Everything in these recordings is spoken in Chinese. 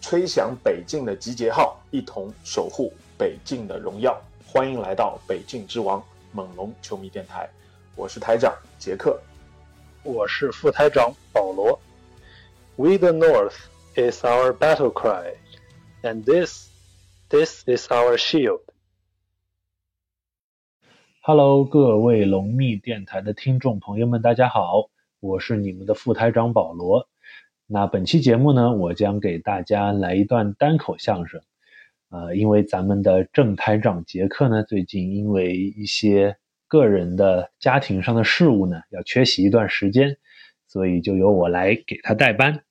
吹响北境的集结号，一同守护北境的荣耀。欢迎来到北境之王猛龙球迷电台，我是台长杰克。我是副台长保罗。We the North is our battle cry, and this, this is our shield. Hello，各位龙蜜电台的听众朋友们，大家好，我是你们的副台长保罗。那本期节目呢，我将给大家来一段单口相声。呃，因为咱们的正台长杰克呢，最近因为一些个人的家庭上的事务呢，要缺席一段时间，所以就由我来给他代班。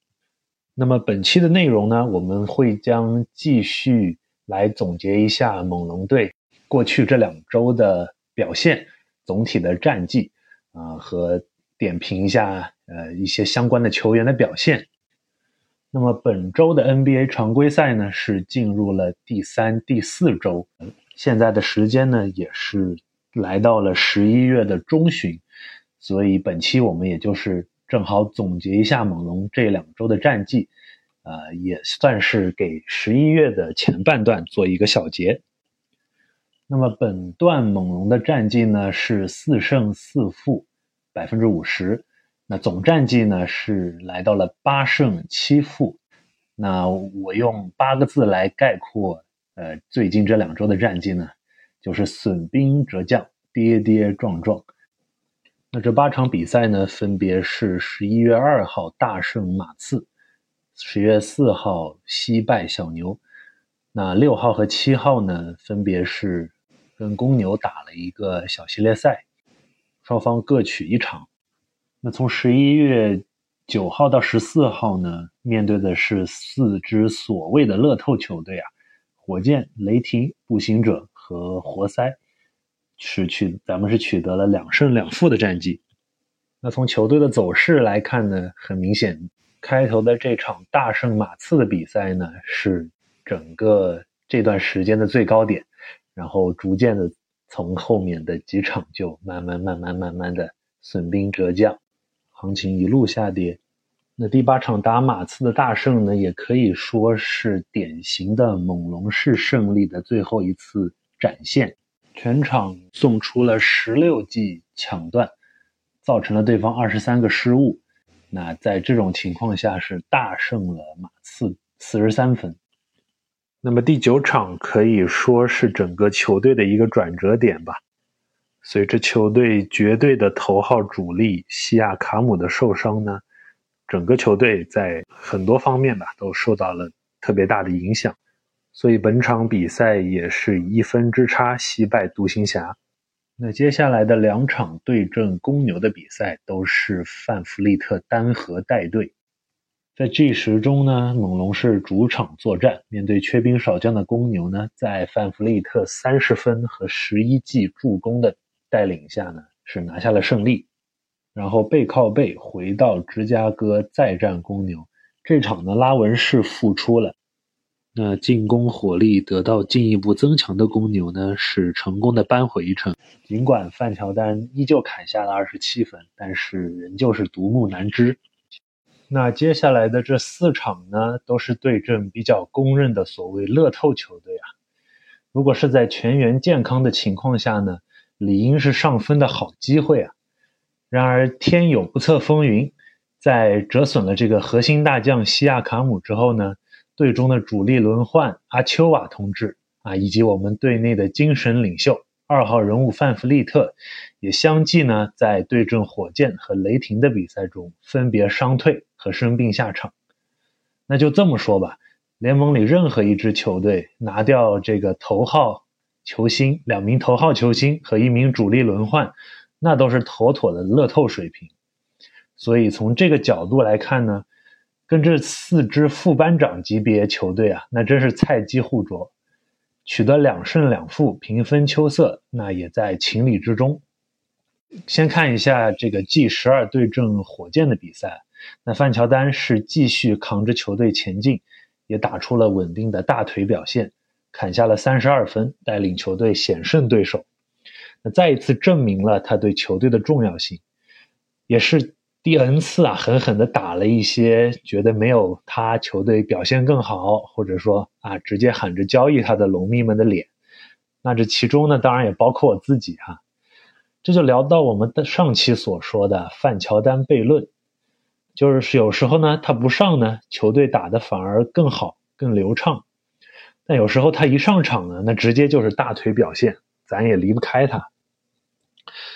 那么本期的内容呢，我们会将继续来总结一下猛龙队过去这两周的表现，总体的战绩啊、和点评一下呃一些相关的球员的表现。那么本周的 NBA 常规赛呢是进入了第三、第四周，现在的时间呢也是来到了十一月的中旬，所以本期我们也就是正好总结一下猛龙这两周的战绩，呃，也算是给十一月的前半段做一个小结。那么本段猛龙的战绩呢是四胜四负，百分之五十。那总战绩呢是来到了八胜七负。那我用八个字来概括，呃，最近这两周的战绩呢，就是损兵折将，跌跌撞撞。那这八场比赛呢，分别是十一月二号大胜马刺，十月四号惜败小牛，那六号和七号呢，分别是跟公牛打了一个小系列赛，双方各取一场。那从十一月九号到十四号呢，面对的是四支所谓的乐透球队啊，火箭、雷霆、步行者和活塞，是取咱们是取得了两胜两负的战绩。那从球队的走势来看呢，很明显，开头的这场大胜马刺的比赛呢，是整个这段时间的最高点，然后逐渐的从后面的几场就慢慢慢慢慢慢的损兵折将。行情一路下跌。那第八场打马刺的大胜呢，也可以说是典型的猛龙式胜利的最后一次展现。全场送出了十六记抢断，造成了对方二十三个失误。那在这种情况下是大胜了马刺四十三分。那么第九场可以说是整个球队的一个转折点吧。随着球队绝对的头号主力西亚卡姆的受伤呢，整个球队在很多方面吧都受到了特别大的影响，所以本场比赛也是一分之差惜败独行侠。那接下来的两场对阵公牛的比赛都是范弗利特单核带队，在 G 十中呢，猛龙是主场作战，面对缺兵少将的公牛呢，在范弗利特三十分和十一记助攻的带领下呢，是拿下了胜利，然后背靠背回到芝加哥再战公牛。这场呢，拉文是复出了，那进攻火力得到进一步增强的公牛呢，是成功的扳回一城。尽管范乔丹依旧砍下了二十七分，但是仍旧是独木难支。那接下来的这四场呢，都是对阵比较公认的所谓乐透球队啊。如果是在全员健康的情况下呢？理应是上分的好机会啊！然而天有不测风云，在折损了这个核心大将西亚卡姆之后呢，队中的主力轮换阿丘瓦同志啊，以及我们队内的精神领袖二号人物范弗利特，也相继呢在对阵火箭和雷霆的比赛中分别伤退和生病下场。那就这么说吧，联盟里任何一支球队拿掉这个头号。球星两名头号球星和一名主力轮换，那都是妥妥的乐透水平。所以从这个角度来看呢，跟这四支副班长级别球队啊，那真是菜鸡互啄，取得两胜两负，平分秋色，那也在情理之中。先看一下这个 G 十二对阵火箭的比赛，那范乔丹是继续扛着球队前进，也打出了稳定的大腿表现，砍下了三十二分，带领球队险胜对手。那再一次证明了他对球队的重要性，也是第 N 次啊，狠狠的打了一些觉得没有他球队表现更好，或者说啊直接喊着交易他的龙迷们的脸。那这其中呢，当然也包括我自己哈。这就聊到我们的上期所说的范乔丹悖论，就是有时候呢他不上呢，球队打的反而更好、更流畅；但有时候他一上场呢，那直接就是大腿表现，咱也离不开他。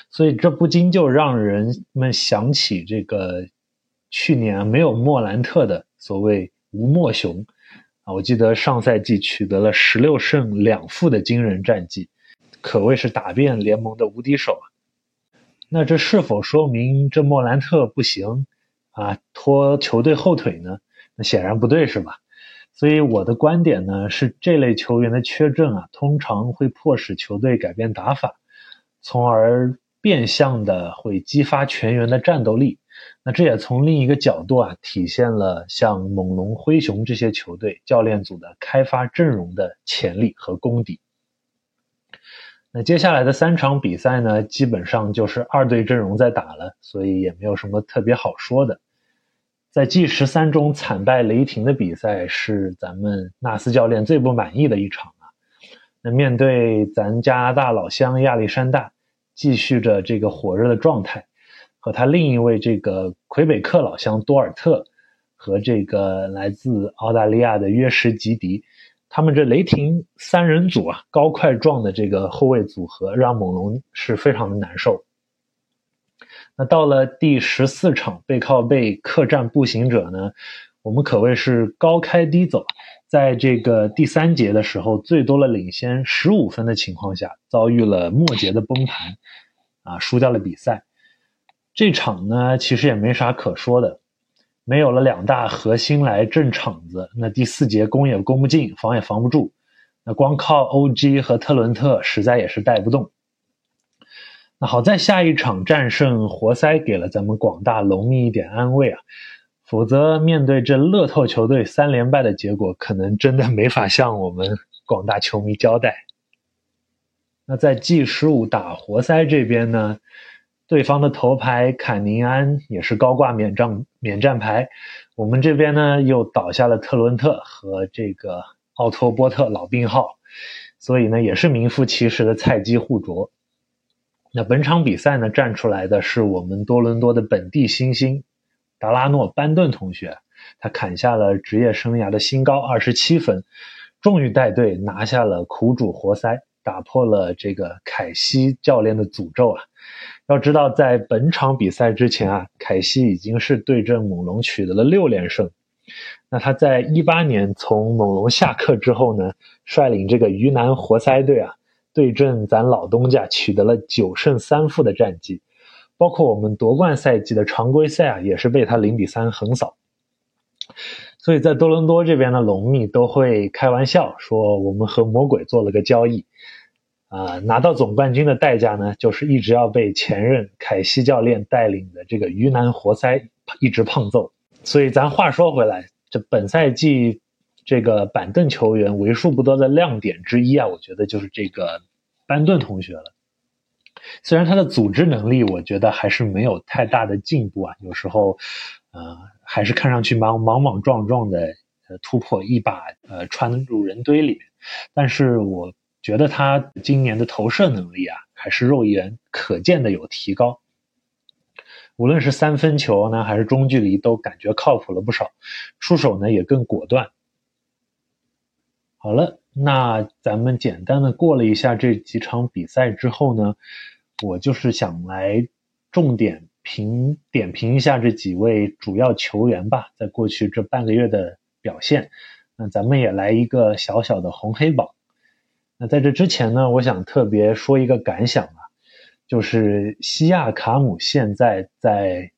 所以这不禁就让人们想起这个去年没有莫兰特的所谓吴莫雄啊，我记得上赛季取得了十六胜两负的惊人战绩，可谓是打遍联盟的无敌手啊。那这是否说明这莫兰特不行啊，拖球队后腿呢？那显然不对，是吧？所以我的观点呢是，这类球员的缺阵啊，通常会迫使球队改变打法，从而变相的会激发全员的战斗力。那这也从另一个角度啊，体现了像猛龙、灰熊这些球队教练组的开发阵容的潜力和功底。那接下来的三场比赛呢，基本上就是二队阵容在打了，所以也没有什么特别好说的。在 G 十三中惨败雷霆的比赛是咱们纳斯教练最不满意的一场啊。那面对咱加拿大老乡亚历山大，继续着这个火热的状态，和他另一位这个魁北克老乡多尔特和这个来自澳大利亚的约什吉迪。他们这雷霆三人组啊，高快壮的这个后卫组合，让猛龙是非常的难受。那到了第十四场背靠背客战步行者呢，我们可谓是高开低走，在这个第三节的时候，最多了领先十五分的情况下，遭遇了末节的崩盘，啊，输掉了比赛。这场呢，其实也没啥可说的。没有了两大核心来镇场子，那第四节攻也攻不进，防也防不住。那光靠 OG 和特伦特实在也是带不动。那好在下一场战胜活塞给了咱们广大龙迷一点安慰啊，否则面对这乐透球队三连败的结果，可能真的没法向我们广大球迷交代。那在 G 十五打活塞这边呢？对方的头牌坎宁安也是高挂免战免战牌，我们这边呢又倒下了特伦特和这个奥托波特老病号，所以呢也是名副其实的菜鸡互啄。那本场比赛呢站出来的是我们多伦多的本地新星达拉诺班顿同学，他砍下了职业生涯的新高二十七分，终于带队拿下了苦主活塞，打破了这个凯西教练的诅咒啊！要知道，在本场比赛之前啊，凯西已经是对阵猛龙取得了六连胜。那他在一八年从猛龙下课之后呢，率领这个鱼腩活塞队啊，对阵咱老东家取得了九胜三负的战绩。包括我们夺冠赛季的常规赛啊，也是被他零比三横扫。所以在多伦多这边的龙迷都会开玩笑说，我们和魔鬼做了个交易。啊，拿到总冠军的代价呢，就是一直要被前任凯西教练带领的这个鱼腩活塞一直胖揍。所以咱话说回来，这本赛季这个板凳球员为数不多的亮点之一啊，我觉得就是这个班顿同学了。虽然他的组织能力，我觉得还是没有太大的进步啊，有时候，呃，还是看上去莽莽莽撞撞的，呃，突破一把呃穿入人堆里面。但是我。觉得他今年的投射能力啊，还是肉眼可见的有提高。无论是三分球呢，还是中距离，都感觉靠谱了不少。出手呢也更果断。好了，那咱们简单的过了一下这几场比赛之后呢，我就是想来重点评点评一下这几位主要球员吧，在过去这半个月的表现。那咱们也来一个小小的红黑榜。那在这之前呢，我想特别说一个感想啊，就是西亚卡姆现在在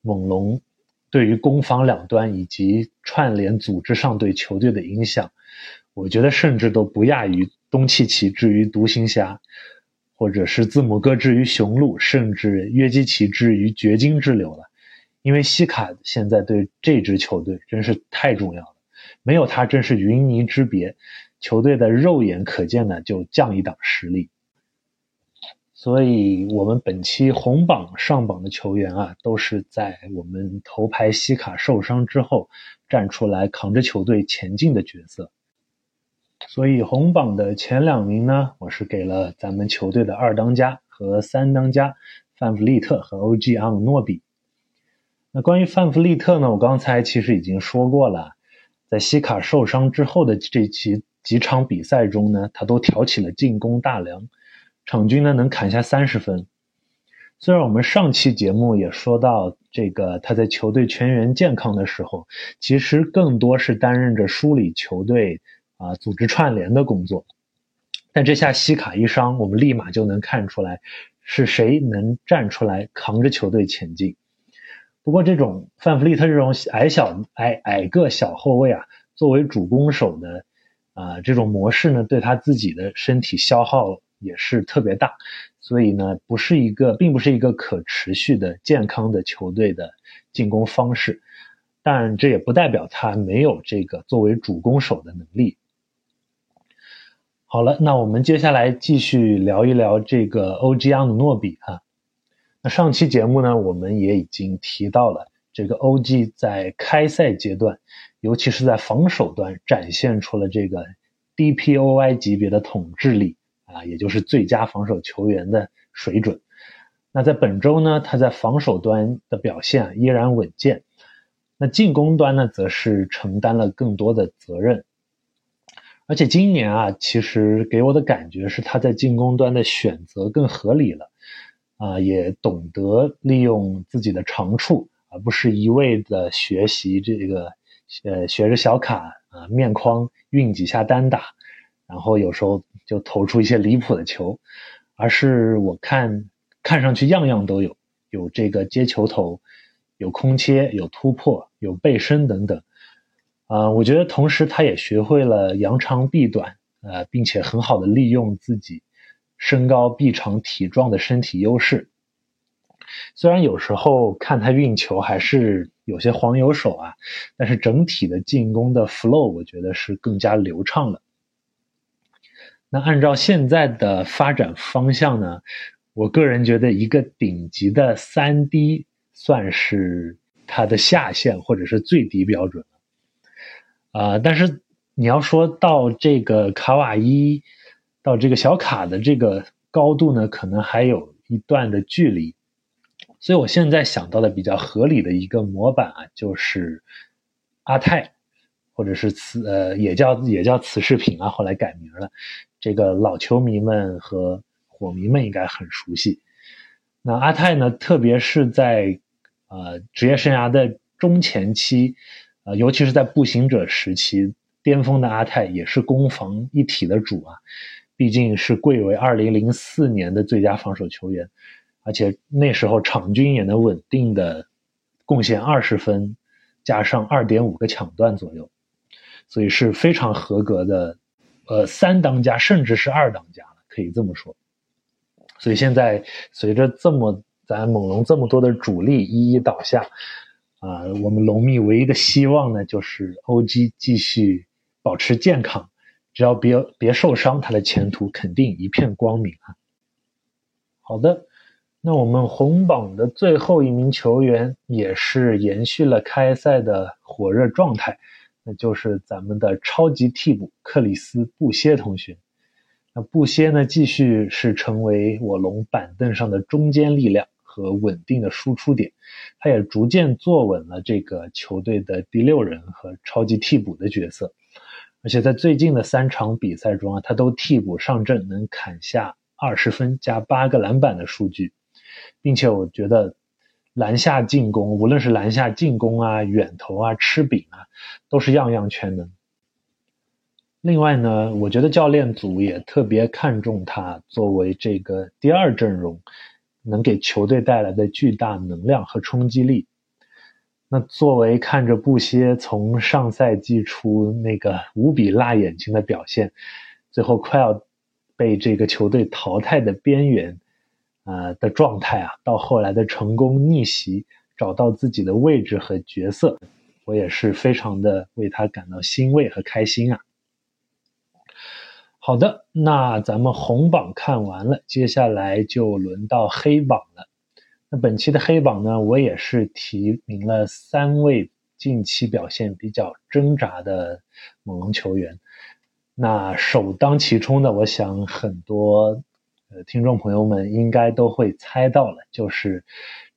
猛龙对于攻防两端以及串联组织上对球队的影响，我觉得甚至都不亚于东契奇之于独行侠，或者是字母哥之于雄鹿，甚至约基奇之于掘金之流了。因为西卡现在对这支球队真是太重要了，没有他真是云泥之别，球队的肉眼可见的就降一档实力。所以，我们本期红榜上榜的球员啊，都是在我们头牌西卡受伤之后站出来扛着球队前进的角色。所以，红榜的前两名呢，我是给了咱们球队的二当家和三当家范弗利特和 OG 阿姆诺比。那关于范弗利特呢，我刚才其实已经说过了，在西卡受伤之后的这几几场比赛中呢，他都挑起了进攻大梁。场均呢能砍下三十分，虽然我们上期节目也说到，这个他在球队全员健康的时候，其实更多是担任着梳理球队啊、组织串联的工作，但这下西卡一伤，我们立马就能看出来是谁能站出来扛着球队前进。不过，这种范弗利特这种矮小矮矮个小后卫啊，作为主攻手的啊这种模式呢，对他自己的身体消耗。也是特别大，所以呢，不是一个，并不是一个可持续的健康的球队的进攻方式。但这也不代表他没有这个作为主攻手的能力。好了，那我们接下来继续聊一聊这个欧吉昂努诺比啊。那上期节目呢，我们也已经提到了这个 O.G. 在开赛阶段，尤其是在防守端展现出了这个 DPOI 级别的统治力。啊，也就是最佳防守球员的水准。那在本周呢，他在防守端的表现依然稳健。那进攻端呢，则是承担了更多的责任。而且今年啊，其实给我的感觉是他在进攻端的选择更合理了。啊，也懂得利用自己的长处，而不是一味的学习这个，呃，学着小卡啊面框运几下单打。然后有时候就投出一些离谱的球，而是我看看上去样样都有，有这个接球投，有空切，有突破，有背身等等。啊，我觉得同时他也学会了扬长避短，呃，并且很好的利用自己身高臂长体壮的身体优势。虽然有时候看他运球还是有些黄油手啊，但是整体的进攻的 flow 我觉得是更加流畅了。那按照现在的发展方向呢，我个人觉得一个顶级的三 D 算是他的下限或者是最低标准了。啊，但是你要说到这个卡瓦伊，到这个小卡的这个高度呢，可能还有一段的距离。所以我现在想到的比较合理的一个模板啊，就是阿泰，或者是此呃也叫也叫此视频啊，后来改名了。这个老球迷们和火迷们应该很熟悉。那阿泰呢？特别是在呃职业生涯的中前期，呃，尤其是在步行者时期，巅峰的阿泰也是攻防一体的主啊。毕竟是贵为2004年的最佳防守球员，而且那时候场均也能稳定的贡献二十分，加上二点五个抢断左右，所以是非常合格的。呃，三当家甚至是二当家了，可以这么说。所以现在随着这么咱猛龙这么多的主力一一倒下，啊，我们龙蜜唯一的希望呢，就是 OG 继续保持健康，只要别别受伤，他的前途肯定一片光明啊。好的，那我们红榜的最后一名球员也是延续了开赛的火热状态。那就是咱们的超级替补克里斯布歇同学。那布歇呢，继续是成为我龙板凳上的中坚力量和稳定的输出点。他也逐渐坐稳了这个球队的第六人和超级替补的角色。而且在最近的三场比赛中啊，他都替补上阵，能砍下二十分加八个篮板的数据，并且我觉得。篮下进攻，无论是篮下进攻啊、远投啊、吃饼啊，都是样样全能。另外呢，我觉得教练组也特别看重他作为这个第二阵容，能给球队带来的巨大能量和冲击力。那作为看着布歇从上赛季初那个无比辣眼睛的表现，最后快要被这个球队淘汰的边缘，呃的状态啊，到后来的成功逆袭，找到自己的位置和角色，我也是非常的为他感到欣慰和开心啊。好的，那咱们红榜看完了，接下来就轮到黑榜了。那本期的黑榜呢，我也是提名了三位近期表现比较挣扎的猛龙球员。那首当其冲的，我想很多呃听众朋友们应该都会猜到了，就是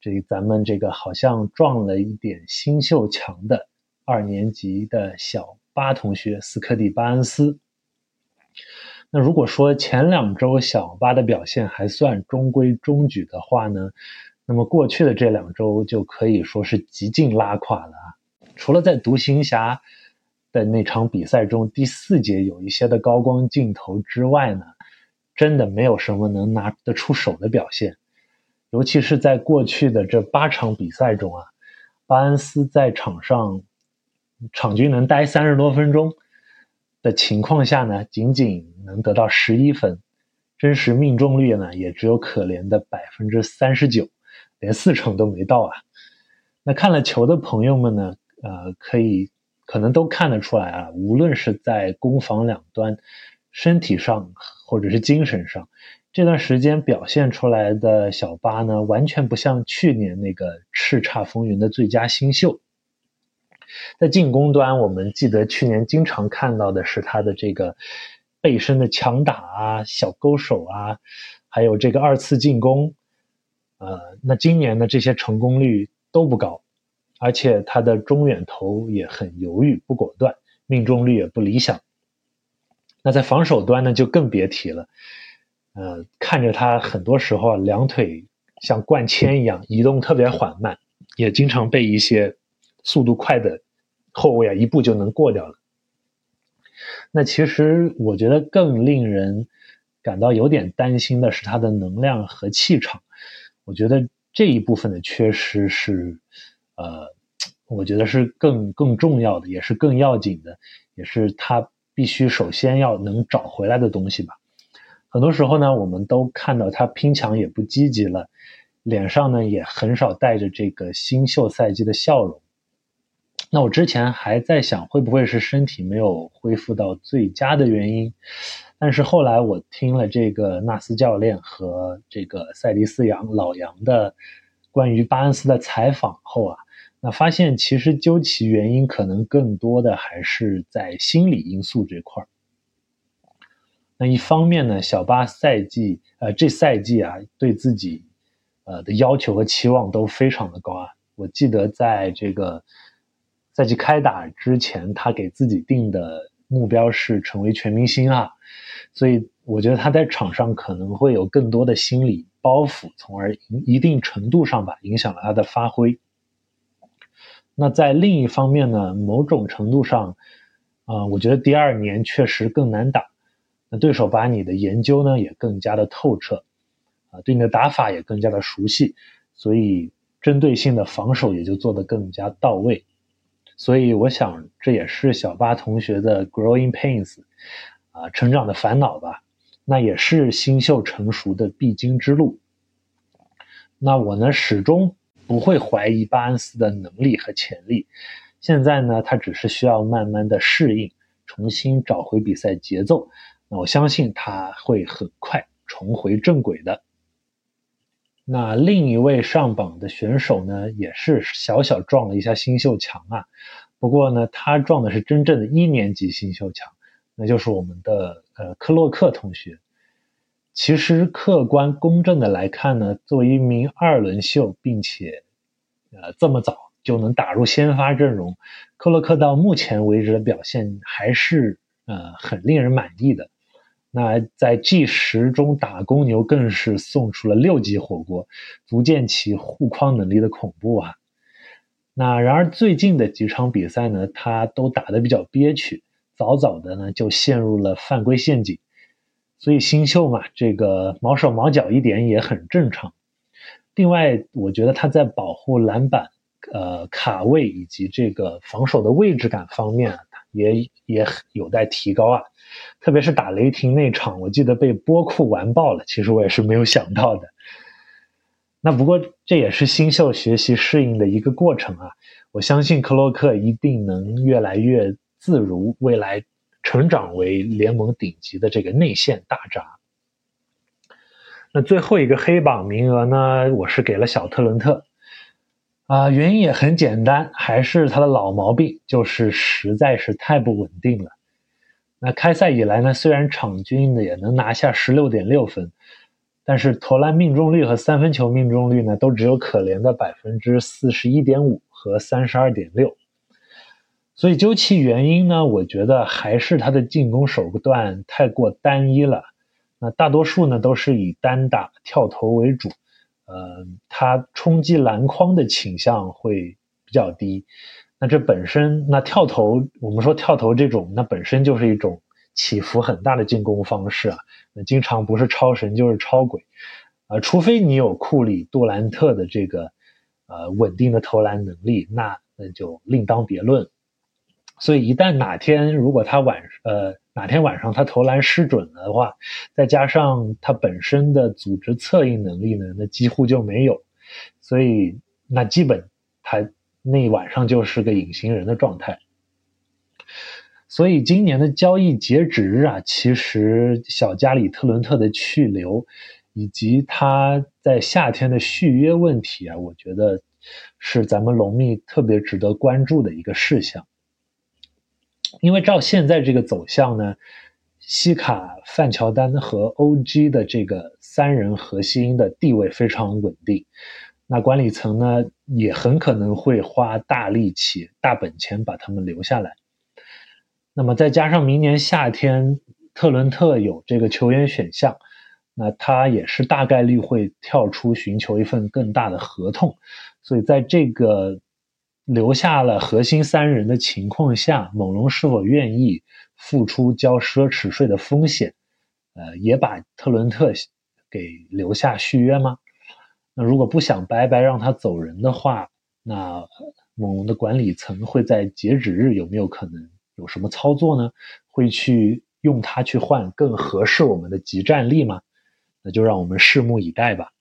这咱们这个好像撞了一点新秀墙的二年级的小巴同学斯科蒂巴恩斯。那如果说前两周小巴的表现还算中规中矩的话呢？那么过去的这两周就可以说是极尽拉垮了！除了在独行侠的那场比赛中第四节有一些的高光镜头之外呢，真的没有什么能拿得出手的表现。尤其是在过去的这八场比赛中啊，巴恩斯在场上场均能待三十多分钟的情况下呢，仅仅能得到十一分，真实命中率呢也只有可怜的百分之三十九。连四成都没到啊！那看了球的朋友们呢？呃，可以可能都看得出来啊，无论是在攻防两端，身体上或者是精神上，这段时间表现出来的小巴呢，完全不像去年那个叱咤风云的最佳新秀。在进攻端，我们记得去年经常看到的是他的这个背身的强打啊、小勾手啊，还有这个二次进攻。呃，那今年呢这些成功率都不高，而且他的中远投也很犹豫不果断，命中率也不理想。那在防守端呢，就更别提了。呃，看着他很多时候啊两腿像灌铅一样移动特别缓慢，也经常被一些速度快的后卫啊一步就能过掉了。那其实我觉得更令人感到有点担心的是他的能量和气场。我觉得这一部分的缺失是，呃，我觉得是更更重要的，也是更要紧的，也是他必须首先要能找回来的东西吧。很多时候呢，我们都看到他拼抢也不积极了，脸上呢也很少带着这个新秀赛季的笑容。那我之前还在想，会不会是身体没有恢复到最佳的原因？但是后来我听了这个纳斯教练和这个塞迪斯杨老杨的关于巴恩斯的采访后啊，那发现其实究其原因，可能更多的还是在心理因素这块儿。那一方面呢，小巴赛季呃这赛季啊，对自己呃的要求和期望都非常的高啊。我记得在这个赛季开打之前，他给自己定的目标是成为全明星啊。所以我觉得他在场上可能会有更多的心理包袱，从而一定程度上吧影响了他的发挥。那在另一方面呢，某种程度上，啊，我觉得第二年确实更难打。那对手把你的研究呢也更加的透彻，啊，对你的打法也更加的熟悉，所以针对性的防守也就做得更加到位。所以我想这也是小巴同学的 growing pains。啊，成长的烦恼吧，那也是新秀成熟的必经之路。那我呢，始终不会怀疑巴恩斯的能力和潜力。现在呢，他只是需要慢慢的适应，重新找回比赛节奏。那我相信他会很快重回正轨的。那另一位上榜的选手呢，也是小小撞了一下新秀墙啊。不过呢，他撞的是真正的一年级新秀墙。那就是我们的呃克洛克同学。其实客观公正的来看呢，作为一名二轮秀，并且呃这么早就能打入先发阵容，克洛克到目前为止的表现还是呃很令人满意的。那在 G 十中打公牛更是送出了六级火锅，足见其护框能力的恐怖啊。那然而最近的几场比赛呢，他都打得比较憋屈。早早的呢就陷入了犯规陷阱，所以新秀嘛，这个毛手毛脚一点也很正常。另外，我觉得他在保护篮板呃卡位以及这个防守的位置感方面啊也也有待提高啊。特别是打雷霆那场，我记得被波库完爆了，其实我也是没有想到的。那不过这也是新秀学习适应的一个过程啊。我相信克洛克一定能越来越自如，未来成长为联盟顶级的这个内线大闸。那最后一个黑榜名额呢，我是给了小特伦特。啊，原因也很简单，还是他的老毛病，就是实在是太不稳定了。那开赛以来呢，虽然场均也能拿下十六点六分。但是投篮命中率和三分球命中率呢，都只有可怜的百分之四十一点五和三十二点六。所以究其原因呢，我觉得还是他的进攻手段太过单一了。那大多数呢都是以单打跳投为主，呃，他冲击篮筐的倾向会比较低。那这本身，那跳投，我们说跳投这种，那本身就是一种起伏很大的进攻方式啊。那经常不是超神就是超鬼，啊，除非你有库里、杜兰特的这个呃稳定的投篮能力，那那就另当别论。所以一旦哪天如果他晚呃哪天晚上他投篮失准了的话，再加上他本身的组织策应能力呢，那几乎就没有。所以那基本他那一晚上就是个隐形人的状态。所以今年的交易截止日啊，其实小加里特伦特的去留，以及他在夏天的续约问题啊，我觉得是咱们龙蜜特别值得关注的一个事项。因为照现在这个走向呢，西卡、范乔丹和 OG 的这个三人核心的地位非常稳定，那管理层呢也很可能会花大力气、大本钱把他们留下来。那么再加上明年夏天特伦特有这个球员选项，那他也是大概率会跳出寻求一份更大的合同，所以在这个留下了核心三人的情况下，猛龙是否愿意付出交奢侈税的风险，呃，也把特伦特给留下续约吗？那如果不想白白让他走人的话，那猛龙的管理层会在截止日有没有可能？有什么操作呢？会去用它去换更合适我们的集战力吗？那就让我们拭目以待吧。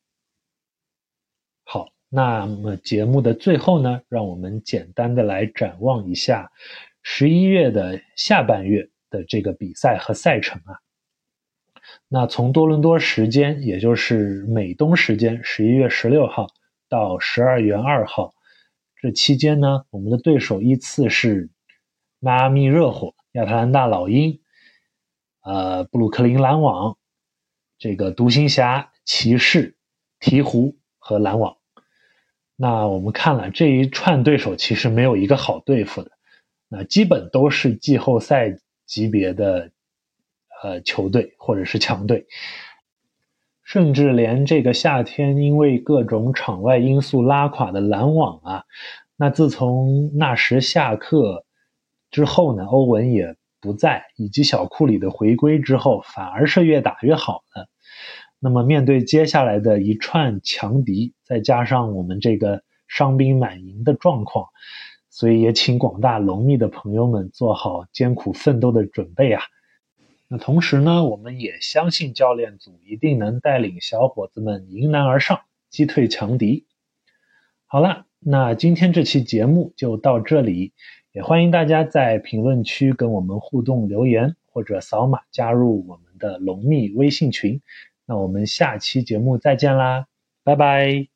好，那么节目的最后呢，让我们简单的来展望一下十一月的下半月的这个比赛和赛程啊。那从多伦多时间，也就是美东时间十一月十六号到十二月二号这期间呢，我们的对手依次是。迈阿密热火、亚特兰大老鹰、呃布鲁克林篮网、这个独行侠、骑士、鹈鹕和篮网。那我们看了这一串对手，其实没有一个好对付的，那基本都是季后赛级别的呃球队或者是强队，甚至连这个夏天因为各种场外因素拉垮的篮网啊，那自从纳什下课。之后呢，欧文也不在，以及小库里的回归之后，反而是越打越好了。那么面对接下来的一串强敌，再加上我们这个伤兵满营的状况，所以也请广大龙蜜的朋友们做好艰苦奋斗的准备啊。那同时呢，我们也相信教练组一定能带领小伙子们迎难而上，击退强敌。好了，那今天这期节目就到这里。也欢迎大家在评论区跟我们互动留言，或者扫码加入我们的龙蜜微信群。那我们下期节目再见啦，拜拜。